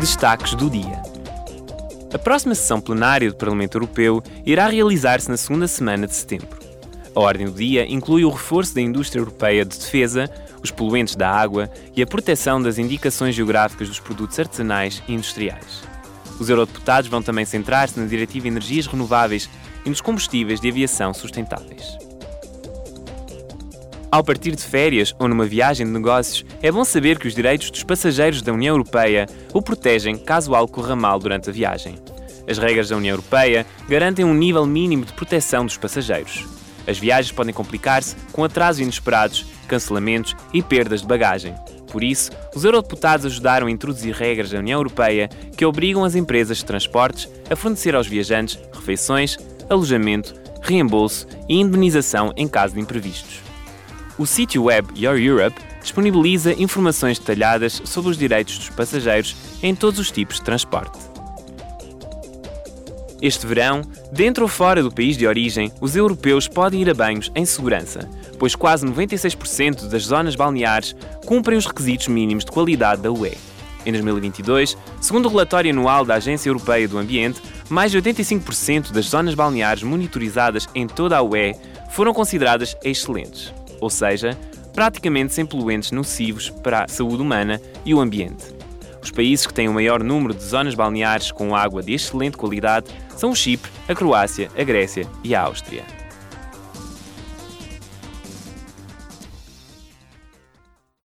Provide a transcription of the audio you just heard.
destaques do dia. A próxima sessão plenária do Parlamento Europeu irá realizar-se na segunda semana de setembro. A ordem do dia inclui o reforço da indústria europeia de defesa, os poluentes da água e a proteção das indicações geográficas dos produtos artesanais e industriais. Os eurodeputados vão também centrar-se na Diretiva Energias Renováveis e nos combustíveis de aviação sustentáveis. Ao partir de férias ou numa viagem de negócios, é bom saber que os direitos dos passageiros da União Europeia o protegem caso algo corra mal durante a viagem. As regras da União Europeia garantem um nível mínimo de proteção dos passageiros. As viagens podem complicar-se com atrasos inesperados, cancelamentos e perdas de bagagem. Por isso, os eurodeputados ajudaram a introduzir regras da União Europeia que obrigam as empresas de transportes a fornecer aos viajantes refeições, alojamento, reembolso e indemnização em caso de imprevistos. O sítio web Your Europe disponibiliza informações detalhadas sobre os direitos dos passageiros em todos os tipos de transporte. Este verão, dentro ou fora do país de origem, os europeus podem ir a banhos em segurança, pois quase 96% das zonas balneares cumprem os requisitos mínimos de qualidade da UE. Em 2022, segundo o relatório anual da Agência Europeia do Ambiente, mais de 85% das zonas balneares monitorizadas em toda a UE foram consideradas excelentes ou seja, praticamente sem poluentes nocivos para a saúde humana e o ambiente. Os países que têm o maior número de zonas balneares com água de excelente qualidade são o Chipre, a Croácia, a Grécia e a Áustria.